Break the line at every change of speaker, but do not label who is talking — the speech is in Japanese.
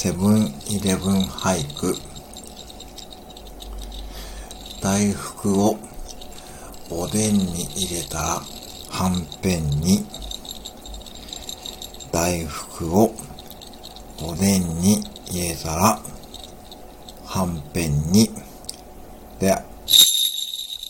セブンイレブン俳句。大福をおでんに入れたらはんぺんに。大福をおでんに入れたらはんぺんに。で